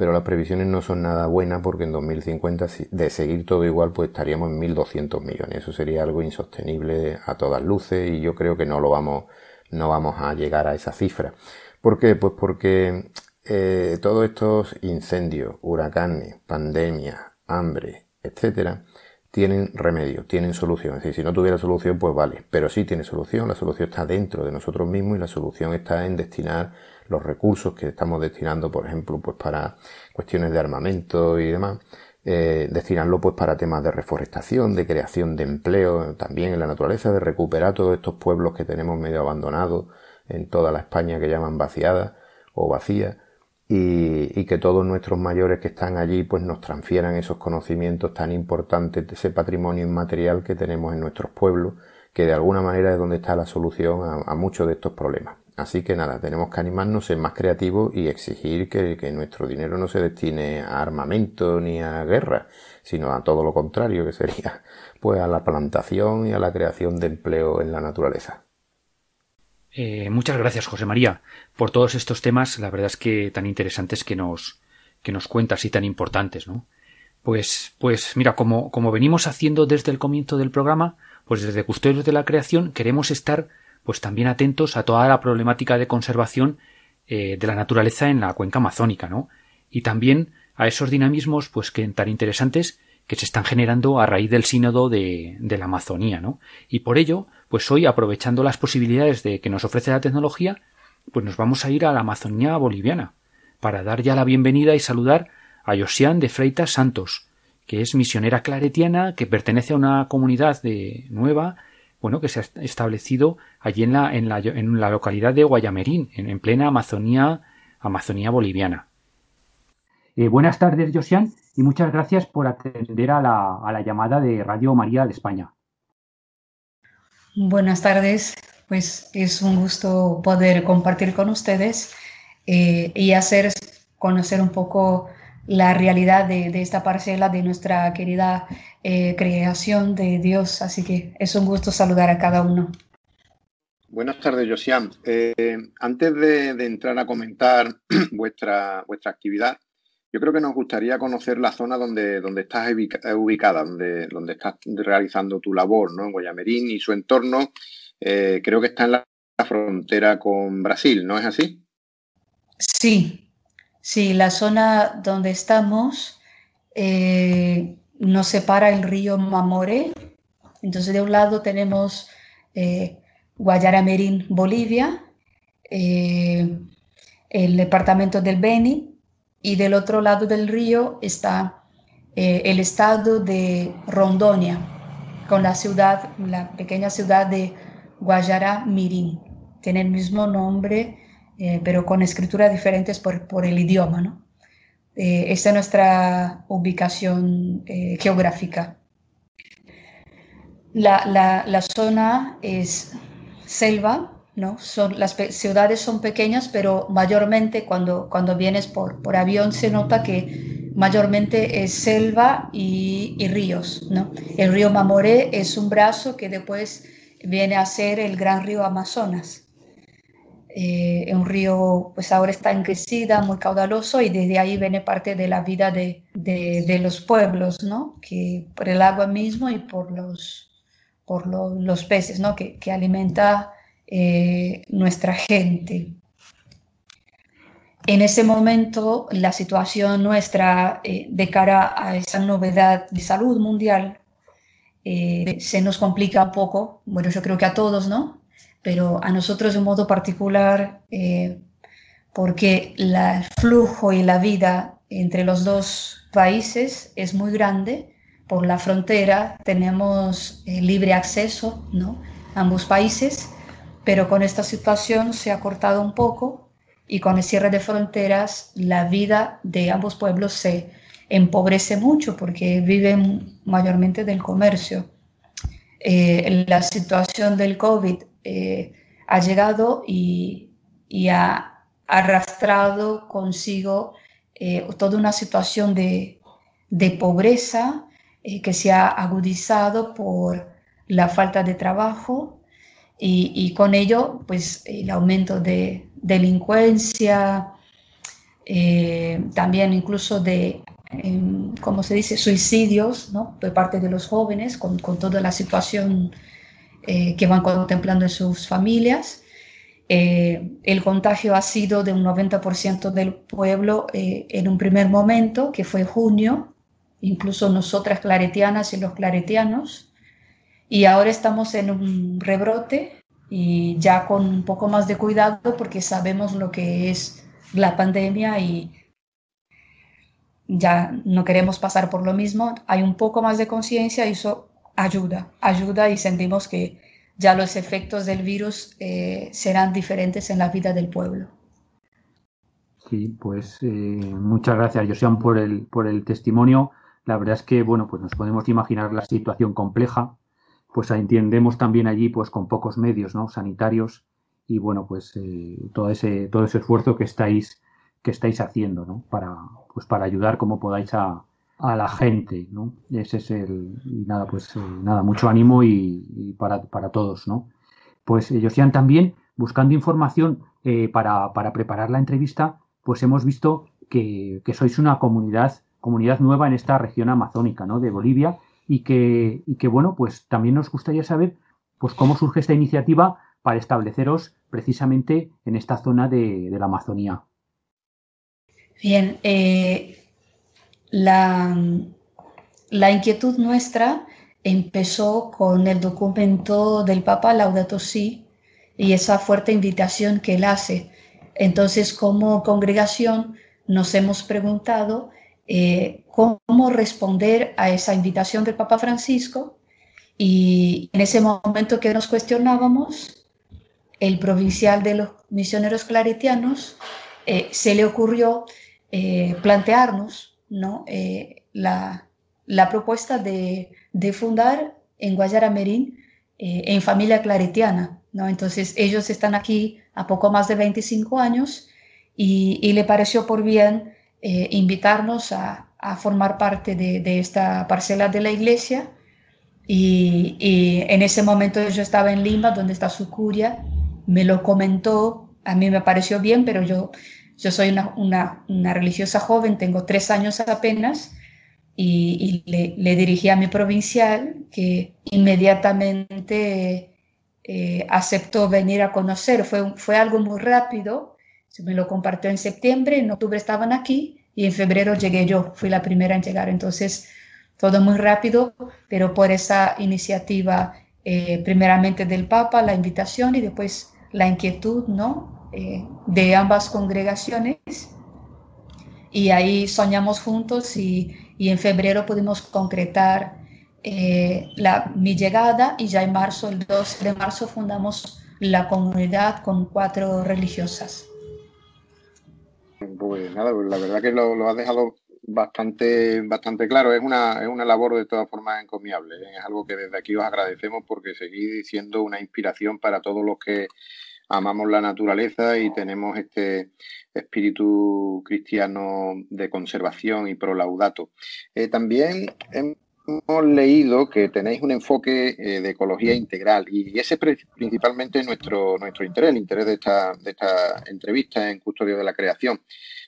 Pero las previsiones no son nada buenas porque en 2050, de seguir todo igual, pues estaríamos en 1.200 millones. Eso sería algo insostenible a todas luces y yo creo que no lo vamos, no vamos a llegar a esa cifra. ¿Por qué? Pues porque eh, todos estos incendios, huracanes, pandemias, hambre, etcétera, tienen remedio, tienen solución. Es decir, si no tuviera solución, pues vale. Pero sí tiene solución. La solución está dentro de nosotros mismos y la solución está en destinar los recursos que estamos destinando, por ejemplo, pues para cuestiones de armamento y demás, eh, destinarlo pues para temas de reforestación, de creación de empleo, también en la naturaleza, de recuperar todos estos pueblos que tenemos medio abandonados, en toda la España que llaman vaciada o vacía y, que todos nuestros mayores que están allí pues nos transfieran esos conocimientos tan importantes, ese patrimonio inmaterial que tenemos en nuestros pueblos, que de alguna manera es donde está la solución a, muchos de estos problemas. Así que nada, tenemos que animarnos, ser más creativos y exigir que, que, nuestro dinero no se destine a armamento ni a guerra, sino a todo lo contrario, que sería pues a la plantación y a la creación de empleo en la naturaleza. Eh, muchas gracias, José María, por todos estos temas, la verdad es que tan interesantes que nos, que nos cuentas y tan importantes, ¿no? Pues, pues mira, como, como venimos haciendo desde el comienzo del programa, pues desde Custodios de la Creación queremos estar pues también atentos a toda la problemática de conservación eh, de la naturaleza en la cuenca amazónica, ¿no? Y también a esos dinamismos pues que tan interesantes que se están generando a raíz del sínodo de, la Amazonía, ¿no? Y por ello, pues hoy, aprovechando las posibilidades de que nos ofrece la tecnología, pues nos vamos a ir a la Amazonía boliviana, para dar ya la bienvenida y saludar a Josian de Freitas Santos, que es misionera claretiana, que pertenece a una comunidad de nueva, bueno, que se ha establecido allí en la, en la, en la localidad de Guayamerín, en, plena Amazonía, Amazonía boliviana. Eh, buenas tardes, Josian, y muchas gracias por atender a la, a la llamada de Radio María de España. Buenas tardes, pues es un gusto poder compartir con ustedes eh, y hacer conocer un poco la realidad de, esta parcela de nuestra querida eh, creación de Dios. Así que es un gusto saludar a cada uno. Buenas tardes, Josian. Eh, antes de, entrar a comentar vuestra, vuestra actividad, yo creo que nos gustaría conocer la zona donde, donde estás ubicada, donde, donde estás realizando tu labor, ¿no? En Guayamerín y su entorno. Eh, creo que está en la frontera con Brasil, ¿no es así? Sí, sí, la zona donde estamos eh, nos separa el río Mamore. Entonces, de un lado tenemos eh, Guayaramerín, Bolivia, el departamento del Beni, y del otro lado del río está eh, el estado de Rondonia, con la ciudad, la pequeña ciudad de Guayara Mirín. Tiene el mismo nombre, eh, pero con escrituras diferentes por, por el idioma. ¿no? Eh, es nuestra ubicación geográfica. La, la, la zona es selva, son, las ciudades son pequeñas, pero mayormente cuando, cuando vienes por, por avión se nota que mayormente es selva y, ríos, ¿no? El río Mamoré es un brazo que después viene a ser el gran río Amazonas. Eh, un río, pues ahora está en crecida, muy caudaloso, y desde ahí viene parte de la vida de, de, los pueblos, ¿no? Que por el agua mismo y por los, por los peces, ¿no? Que, que alimenta eh, nuestra gente. En ese momento, la situación nuestra eh, de cara a esa novedad de salud mundial eh, se nos complica un poco. Bueno, yo creo que a todos, ¿no? Pero a nosotros de modo particular, porque el flujo y la vida entre los dos países es muy grande. Por la frontera tenemos libre acceso, ¿no? Ambos países pero con esta situación se ha cortado un poco y con el cierre de fronteras la vida de ambos pueblos se empobrece mucho porque viven mayormente del comercio. Eh, la situación del COVID eh, ha llegado y, ha arrastrado consigo eh, toda una situación de, de pobreza que se ha agudizado por la falta de trabajo, y, con ello, pues el aumento de delincuencia, eh, también incluso de, em, como se dice?, suicidios, ¿no? Por parte de los jóvenes, con, con toda la situación eh, que van contemplando en sus familias. Eh, el contagio ha sido de un 90% del pueblo en un primer momento, que fue junio, incluso nosotras claretianas y los claretianos, y ahora estamos en un rebrote y ya con un poco más de cuidado porque sabemos lo que es la pandemia y ya no queremos pasar por lo mismo. Hay un poco más de conciencia y eso ayuda, ayuda y sentimos que ya los efectos del virus eh, serán diferentes en la vida del pueblo. Sí, pues eh, muchas gracias, Josian, por el, por el testimonio. La verdad es que, bueno, pues nos podemos imaginar la situación compleja pues entendemos también allí pues con pocos medios ¿no? sanitarios y bueno, pues eh, todo, ese, todo ese esfuerzo que estáis, que estáis haciendo, ¿no? Para, pues para ayudar como podáis a, a la gente, ¿no? Ese es el, y nada, pues eh, nada, mucho ánimo y, para, para, todos, ¿no? Pues ellos también buscando información eh, para, para, preparar la entrevista, pues hemos visto que, que, sois una comunidad, comunidad nueva en esta región amazónica, ¿no? De Bolivia y que, y que bueno, pues también nos gustaría saber, pues cómo surge esta iniciativa para estableceros precisamente en esta zona de, de la Amazonía. Bien, eh, la, la inquietud nuestra empezó con el documento del Papa Laudato Si y esa fuerte invitación que él hace. Entonces, como congregación, nos hemos preguntado eh, cómo responder a esa invitación del Papa Francisco y en ese momento que nos cuestionábamos, el provincial de los misioneros claretianos eh, se le ocurrió eh, plantearnos ¿no? Eh, la, propuesta de, fundar en Guayara Merín eh, en familia claretiana. ¿no? Entonces ellos están aquí a poco más de 25 años y, le pareció por bien eh, invitarnos a, formar parte de, esta parcela de la iglesia. Y, en ese momento yo estaba en Lima, donde está su curia, me lo comentó, a mí me pareció bien, pero yo yo soy una, religiosa joven, tengo tres años apenas, y, le, dirigí a mi provincial, que inmediatamente eh, aceptó venir a conocer. Fue, fue algo muy rápido, se me lo compartió en septiembre, en octubre estaban aquí, y en febrero llegué yo, fui la primera en llegar. Entonces, todo muy rápido, pero por esa iniciativa, eh, primeramente del Papa, la invitación y después la inquietud, ¿no? Eh, de ambas congregaciones y ahí soñamos juntos y, en febrero pudimos concretar eh, la, mi llegada y ya en marzo, el 2 de marzo, fundamos la comunidad con cuatro religiosas. Pues nada, pues la verdad que lo, lo has dejado bastante, bastante claro. Es una, es una labor de todas formas encomiable. ¿eh? Es algo que desde aquí os agradecemos porque seguís siendo una inspiración para todos los que amamos la naturaleza y tenemos este espíritu cristiano de conservación y prolaudato. Eh, también hemos leído que tenéis un enfoque eh, de ecología integral y ese es principalmente nuestro, nuestro interés, el interés de esta, de esta entrevista en Custodio de la Creación.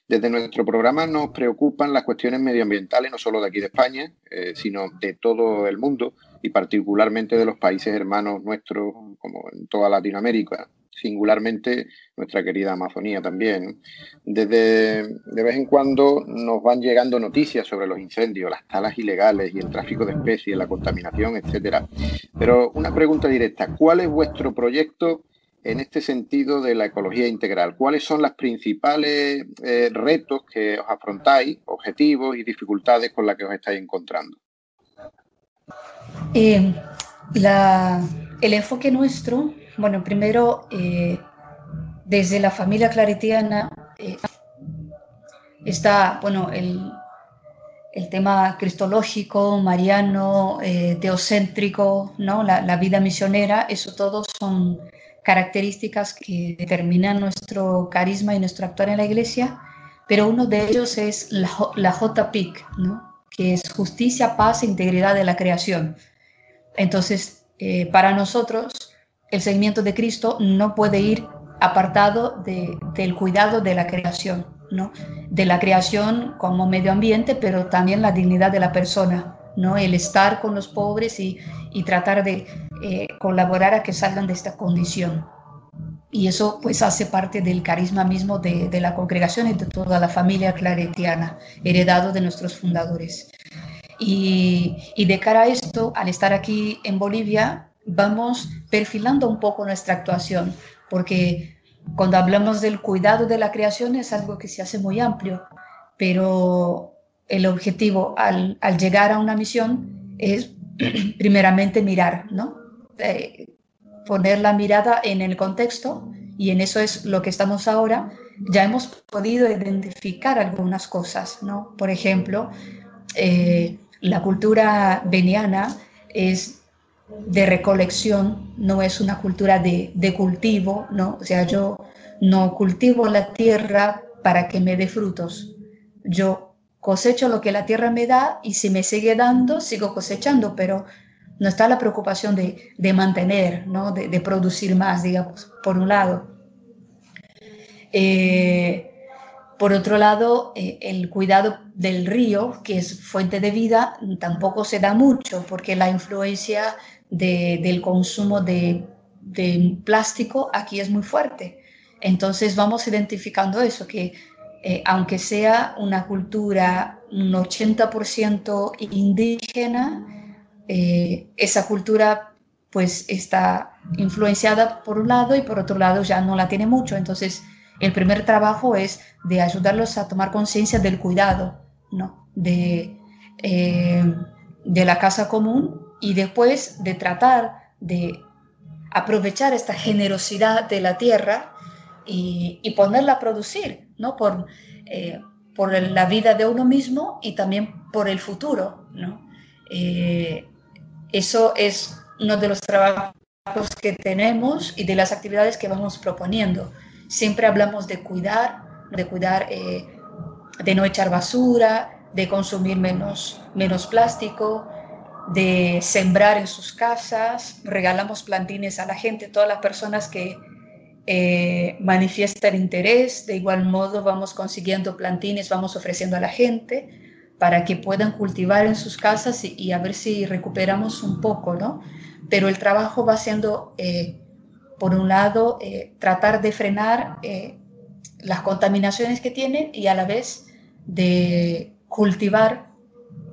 Desde nuestro programa nos preocupan las cuestiones medioambientales, no solo de aquí de España, eh, sino de todo el mundo y particularmente de los países hermanos nuestros, como en toda Latinoamérica, singularmente nuestra querida Amazonía también. Desde de vez en cuando nos van llegando noticias sobre los incendios, las talas ilegales y el tráfico de especies, la contaminación, etcétera. Pero una pregunta directa, ¿cuál es vuestro proyecto en este sentido de la ecología integral? ¿Cuáles son los principales eh, retos que os afrontáis, objetivos y dificultades con las que os estáis encontrando? Eh, el enfoque nuestro bueno, primero, eh, desde la familia claretiana eh, está, bueno, el, tema cristológico, mariano, eh, teocéntrico, ¿no? La, vida misionera, eso todo son características que determinan nuestro carisma y nuestro actuar en la iglesia, pero uno de ellos es la, la JPIC, ¿no? que es justicia, paz e integridad de la creación. Entonces, para nosotros, el seguimiento de Cristo no puede ir apartado del cuidado de la creación, ¿no? De la creación como medio ambiente, pero también la dignidad de la persona, ¿no? El estar con los pobres y, tratar de eh, colaborar a que salgan de esta condición. Y eso pues hace parte del carisma mismo de, la congregación y de toda la familia claretiana, heredado de nuestros fundadores. Y de cara a esto, al estar aquí en Bolivia, vamos perfilando un poco nuestra actuación, porque cuando hablamos del cuidado de la creación es algo que se hace muy amplio, pero el objetivo al, llegar a una misión es primeramente mirar, ¿no? Eh, poner la mirada en el contexto y en eso es lo que estamos ahora. Ya hemos podido identificar algunas cosas, ¿no? Por ejemplo, eh, la cultura veniana es de recolección, no es una cultura de, de, cultivo, ¿no? O sea, yo no cultivo la tierra para que me dé frutos. Yo cosecho lo que la tierra me da y si me sigue dando, sigo cosechando, pero no está la preocupación de, de mantener, ¿no? De, producir más, digamos, por un lado. Eh, por otro lado, eh, el cuidado del río, que es fuente de vida, tampoco se da mucho porque la influencia de, del consumo de, de, plástico aquí es muy fuerte. Entonces vamos identificando eso, que eh, aunque sea una cultura un 80% indígena, eh, esa cultura pues está influenciada por un lado y por otro lado ya no la tiene mucho. Entonces el primer trabajo es de ayudarlos a tomar conciencia del cuidado, ¿no? De, eh, de la casa común y después de tratar de aprovechar esta generosidad de la tierra y, y ponerla a producir, ¿no? Por, eh, por la vida de uno mismo y también por el futuro, ¿no? Eh, eso es uno de los trabajos que tenemos y de las actividades que vamos proponiendo. Siempre hablamos de cuidar, de cuidar, eh, de no echar basura, de consumir menos, menos plástico, de sembrar en sus casas, regalamos plantines a la gente, todas las personas que eh, manifiestan interés, de igual modo vamos consiguiendo plantines, vamos ofreciendo a la gente para que puedan cultivar en sus casas y, a ver si recuperamos un poco, ¿no? Pero el trabajo va siendo, eh, por un lado, eh, tratar de frenar las contaminaciones que tienen y a la vez de cultivar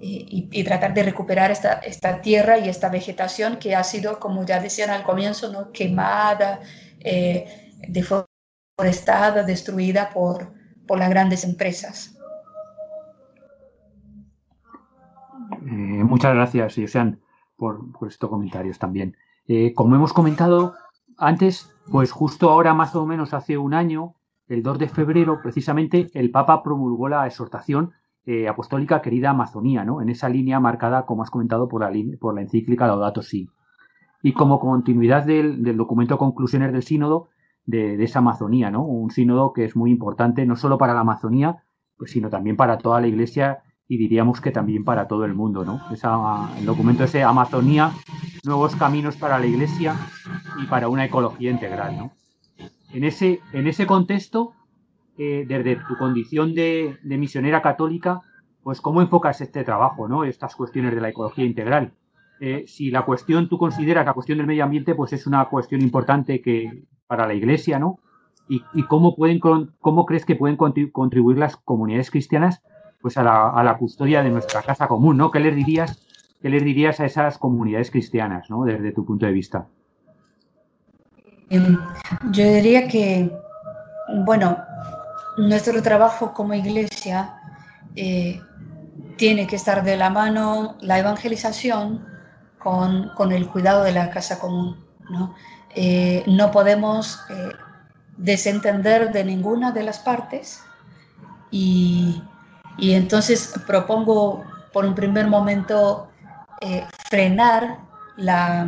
y, tratar de recuperar esta, esta, tierra y esta vegetación que ha sido, como ya decían al comienzo, ¿no? quemada, eh, deforestada, destruida por, por las grandes empresas. Eh, muchas gracias, Yosean, por, por estos comentarios también. Eh, como hemos comentado antes, pues justo ahora, más o menos hace un año, el 2 de febrero, precisamente, el Papa promulgó la exhortación eh, apostólica querida Amazonía, ¿no? En esa línea marcada, como has comentado, por la, por la encíclica Laudato Si. Y como continuidad del, del documento Conclusiones del Sínodo de, de, esa Amazonía, ¿no? Un sínodo que es muy importante no solo para la Amazonía, pues, sino también para toda la Iglesia y diríamos que también para todo el mundo, ¿no? Esa, el documento ese Amazonía, nuevos caminos para la Iglesia y para una ecología integral, ¿no? En ese, en ese contexto, desde tu condición de, misionera católica, pues cómo enfocas este trabajo, ¿no? Estas cuestiones de la ecología integral. Eh, si la cuestión, tú consideras la cuestión del medio ambiente, pues es una cuestión importante que, para la Iglesia, ¿no? Y, y cómo, pueden, cómo crees que pueden contribuir las comunidades cristianas pues a la, a la, custodia de nuestra casa común, ¿no? ¿Qué les dirías, qué les dirías a esas comunidades cristianas, ¿no? Desde tu punto de vista. Em, yo diría que, bueno, nuestro trabajo como iglesia eh, tiene que estar de la mano la evangelización con, con el cuidado de la casa común. No, eh, no podemos eh, desentender de ninguna de las partes y, y, entonces propongo por un primer momento frenar la,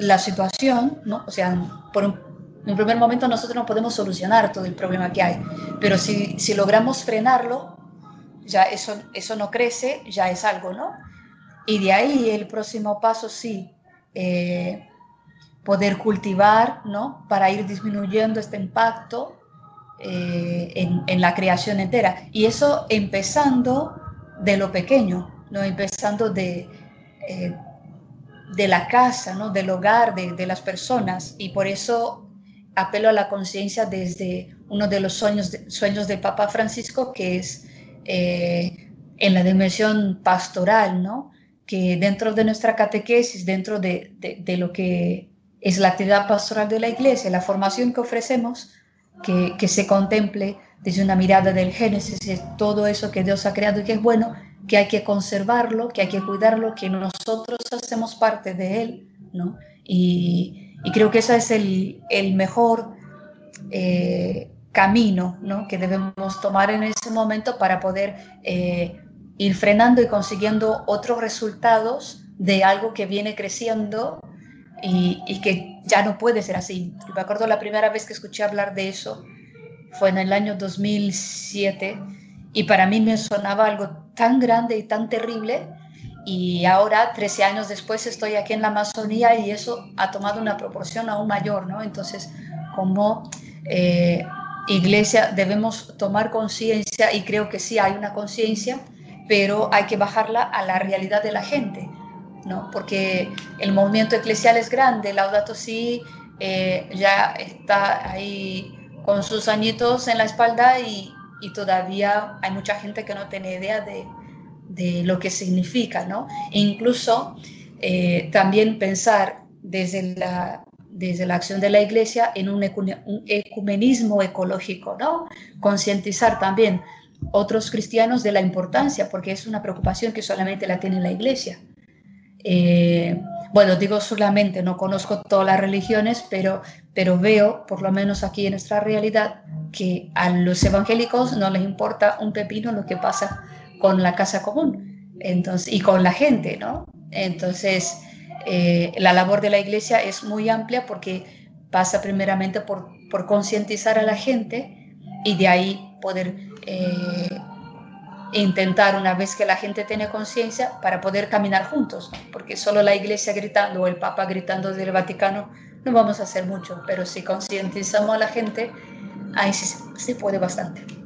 la situación, ¿no? o sea, por un, en un primer momento nosotros no podemos solucionar todo el problema que hay, pero si, si logramos frenarlo, ya eso, eso no crece, ya es algo, ¿no? Y de ahí el próximo paso sí, eh, poder cultivar, ¿no? Para ir disminuyendo este impacto eh, en, en, la creación entera. Y eso empezando de lo pequeño, ¿no? Empezando de, eh, de la casa, ¿no? Del hogar, de, de las personas. Y por eso apelo a la conciencia desde uno de los sueños, de, sueños del Papa Francisco, que es eh, en la dimensión pastoral, ¿no? que dentro de nuestra catequesis, dentro de, de, de, lo que es la actividad pastoral de la iglesia, la formación que ofrecemos, que, que se contemple desde una mirada del Génesis, todo eso que Dios ha creado y que es bueno, que hay que conservarlo, que hay que cuidarlo, que nosotros hacemos parte de él, ¿no? Y, y creo que ese es el, el mejor eh, camino ¿no? que debemos tomar en ese momento para poder eh, ir frenando y consiguiendo otros resultados de algo que viene creciendo y, y, que ya no puede ser así. Me acuerdo la primera vez que escuché hablar de eso fue en el año 2007 y para mí me sonaba algo tan grande y tan terrible y ahora, 13 años después, estoy aquí en la Amazonía y eso ha tomado una proporción aún mayor, ¿no? Entonces, como eh, iglesia debemos tomar conciencia y creo que sí hay una conciencia, pero hay que bajarla a la realidad de la gente, ¿no? Porque el movimiento eclesial es grande, Laudato Si eh, ya está ahí con sus añitos en la espalda y, y todavía hay mucha gente que no tiene idea de, de lo que significa, ¿no? E incluso eh, también pensar desde la, desde la acción de la Iglesia en un, ecumenismo ecológico, ¿no? Concientizar también otros cristianos de la importancia, porque es una preocupación que solamente la tiene la Iglesia. Eh, bueno, digo solamente, no conozco todas las religiones, pero, pero veo, por lo menos aquí en nuestra realidad, que a los evangélicos no les importa un pepino lo que pasa con la casa común entonces, y con la gente, ¿no? Entonces, eh, la labor de la iglesia es muy amplia porque pasa primeramente por, por concientizar a la gente y de ahí poder eh, intentar, una vez que la gente tiene conciencia, para poder caminar juntos, porque solo la iglesia gritando o el papa gritando desde el Vaticano no vamos a hacer mucho, pero si concientizamos a la gente, ahí sí se puede bastante.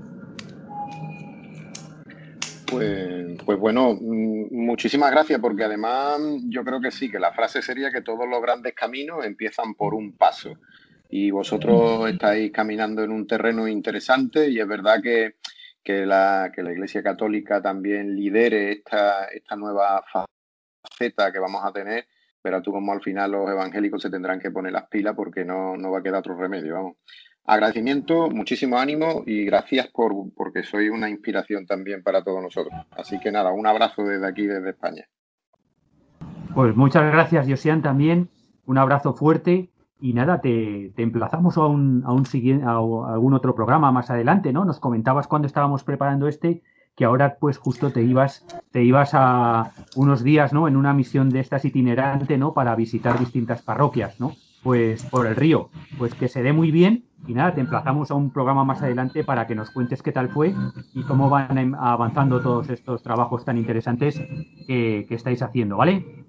Pues, pues bueno, mm, muchísimas gracias, porque además yo creo que sí, que la frase sería que todos los grandes caminos empiezan por un paso. Y vosotros estáis caminando en un terreno interesante y es verdad que, que, la, que la Iglesia Católica también lidere esta, esta nueva faceta que vamos a tener, pero tú como al final los evangélicos se tendrán que poner las pilas porque no, no va a quedar otro remedio, vamos agradecimiento, muchísimo ánimo y gracias por porque soy una inspiración también para todos nosotros. Así que nada, un abrazo desde aquí, desde España. Pues muchas gracias, Josian, también. Un abrazo fuerte y nada, te, emplazamos a un, a un siguiente, a algún otro programa más adelante, ¿no? Nos comentabas cuando estábamos preparando este que ahora pues justo te ibas, te ibas a unos días, ¿no? En una misión de estas itinerante, ¿no? Para visitar distintas parroquias, ¿no? Pues por el río. Pues que se dé muy bien y nada, te emplazamos a un programa más adelante para que nos cuentes qué tal fue y cómo van em, avanzando todos estos trabajos tan interesantes que, estáis haciendo, ¿vale?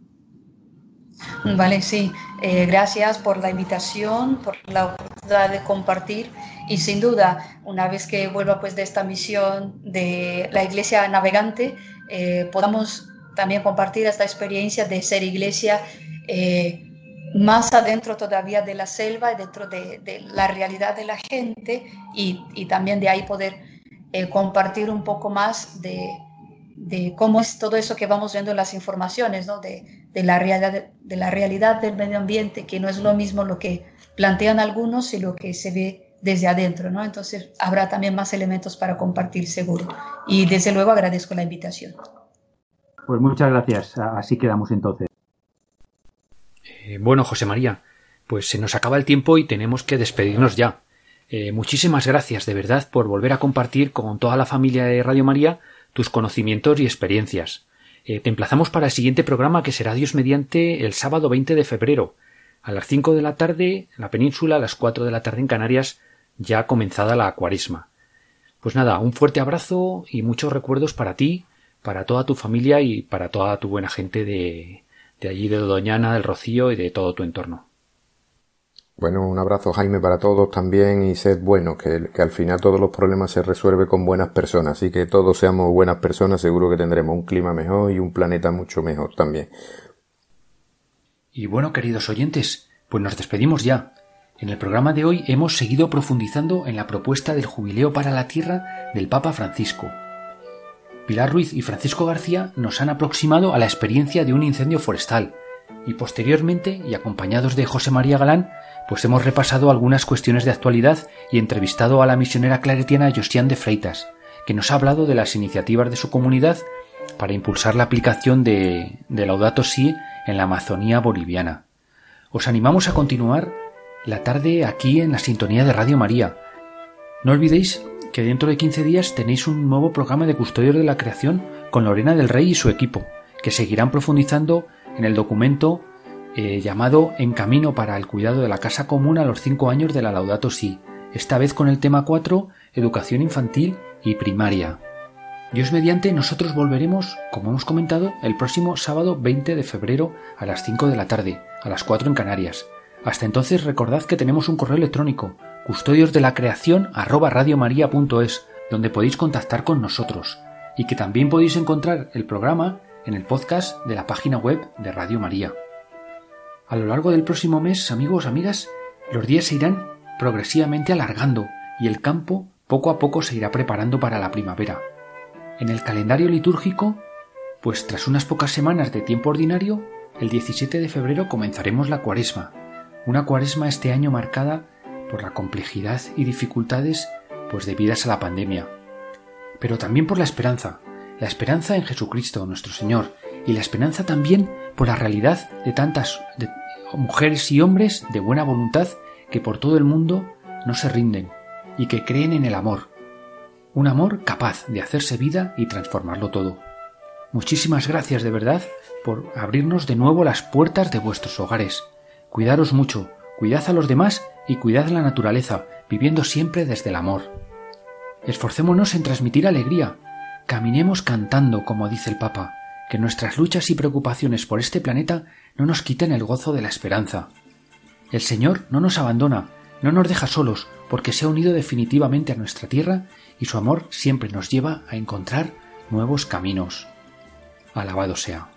Vale, sí. Eh, gracias por la invitación, por la oportunidad de compartir y sin duda, una vez que vuelva pues de esta misión de la iglesia navegante, eh, podamos también compartir esta experiencia de ser iglesia eh, más adentro todavía de la selva y dentro de, la realidad de la gente y, también de ahí poder eh, compartir un poco más de, cómo es todo eso que vamos viendo en las informaciones, ¿no? de, la realidad, de la realidad del medio ambiente, que no es lo mismo lo que plantean algunos y lo que se ve desde adentro. ¿no? Entonces habrá también más elementos para compartir seguro. Y desde luego agradezco la invitación. Pues muchas gracias. Así quedamos entonces. Eh, bueno, José María, pues se nos acaba el tiempo y tenemos que despedirnos ya. Eh, muchísimas gracias de verdad por volver a compartir con toda la familia de Radio María tus conocimientos y experiencias. Eh, te emplazamos para el siguiente programa que será Dios mediante el sábado 20 de febrero, a las 5 de la tarde en la península, a las 4 de la tarde en Canarias, ya comenzada la cuaresma. Pues nada, un fuerte abrazo y muchos recuerdos para ti, para toda tu familia y para toda tu buena gente de, de allí de Doñana, del Rocío y de todo tu entorno. Bueno, un abrazo Jaime para todos también y sed buenos, que, que, al final todos los problemas se resuelven con buenas personas, así que todos seamos buenas personas, seguro que tendremos un clima mejor y un planeta mucho mejor también. Y bueno, queridos oyentes, pues nos despedimos ya. En el programa de hoy hemos seguido profundizando en la propuesta del jubileo para la Tierra del Papa Francisco, Pilar Ruiz y Francisco García nos han aproximado a la experiencia de un incendio forestal y posteriormente, y acompañados de José María Galán, pues hemos repasado algunas cuestiones de actualidad y entrevistado a la misionera claretiana Josian de Freitas, que nos ha hablado de las iniciativas de su comunidad para impulsar la aplicación de, de Laudato Si en la Amazonía boliviana. Os animamos a continuar la tarde aquí en la sintonía de Radio María. No olvidéis que dentro de 15 días tenéis un nuevo programa de Custodios de la Creación con Lorena del Rey y su equipo, que seguirán profundizando en el documento eh, llamado En camino para el cuidado de la casa común a los cinco años de la Laudato Si, esta vez con el tema 4, educación infantil y primaria. Dios mediante, nosotros volveremos, como hemos comentado, el próximo sábado 20 de febrero a las 5 de la tarde, a las 4 en Canarias. Hasta entonces recordad que tenemos un correo electrónico, custodios de la creación donde podéis contactar con nosotros, y que también podéis encontrar el programa en el podcast de la página web de Radio María. A lo largo del próximo mes, amigos, amigas, los días se irán progresivamente alargando y el campo poco a poco se irá preparando para la primavera. En el calendario litúrgico, pues tras unas pocas semanas de tiempo ordinario, el 17 de febrero comenzaremos la cuaresma, una cuaresma este año marcada por la complejidad y dificultades pues debidas a la pandemia, pero también por la esperanza, la esperanza en Jesucristo nuestro Señor y la esperanza también por la realidad de tantas mujeres y hombres de buena voluntad que por todo el mundo no se rinden y que creen en el amor, un amor capaz de hacerse vida y transformarlo todo. Muchísimas gracias de verdad por abrirnos de nuevo las puertas de vuestros hogares. Cuidaros mucho, cuidad a los demás y cuidad la naturaleza, viviendo siempre desde el amor. Esforcémonos en transmitir alegría. Caminemos cantando, como dice el Papa, que nuestras luchas y preocupaciones por este planeta no nos quiten el gozo de la esperanza. El Señor no nos abandona, no nos deja solos, porque se ha unido definitivamente a nuestra tierra y su amor siempre nos lleva a encontrar nuevos caminos. Alabado sea.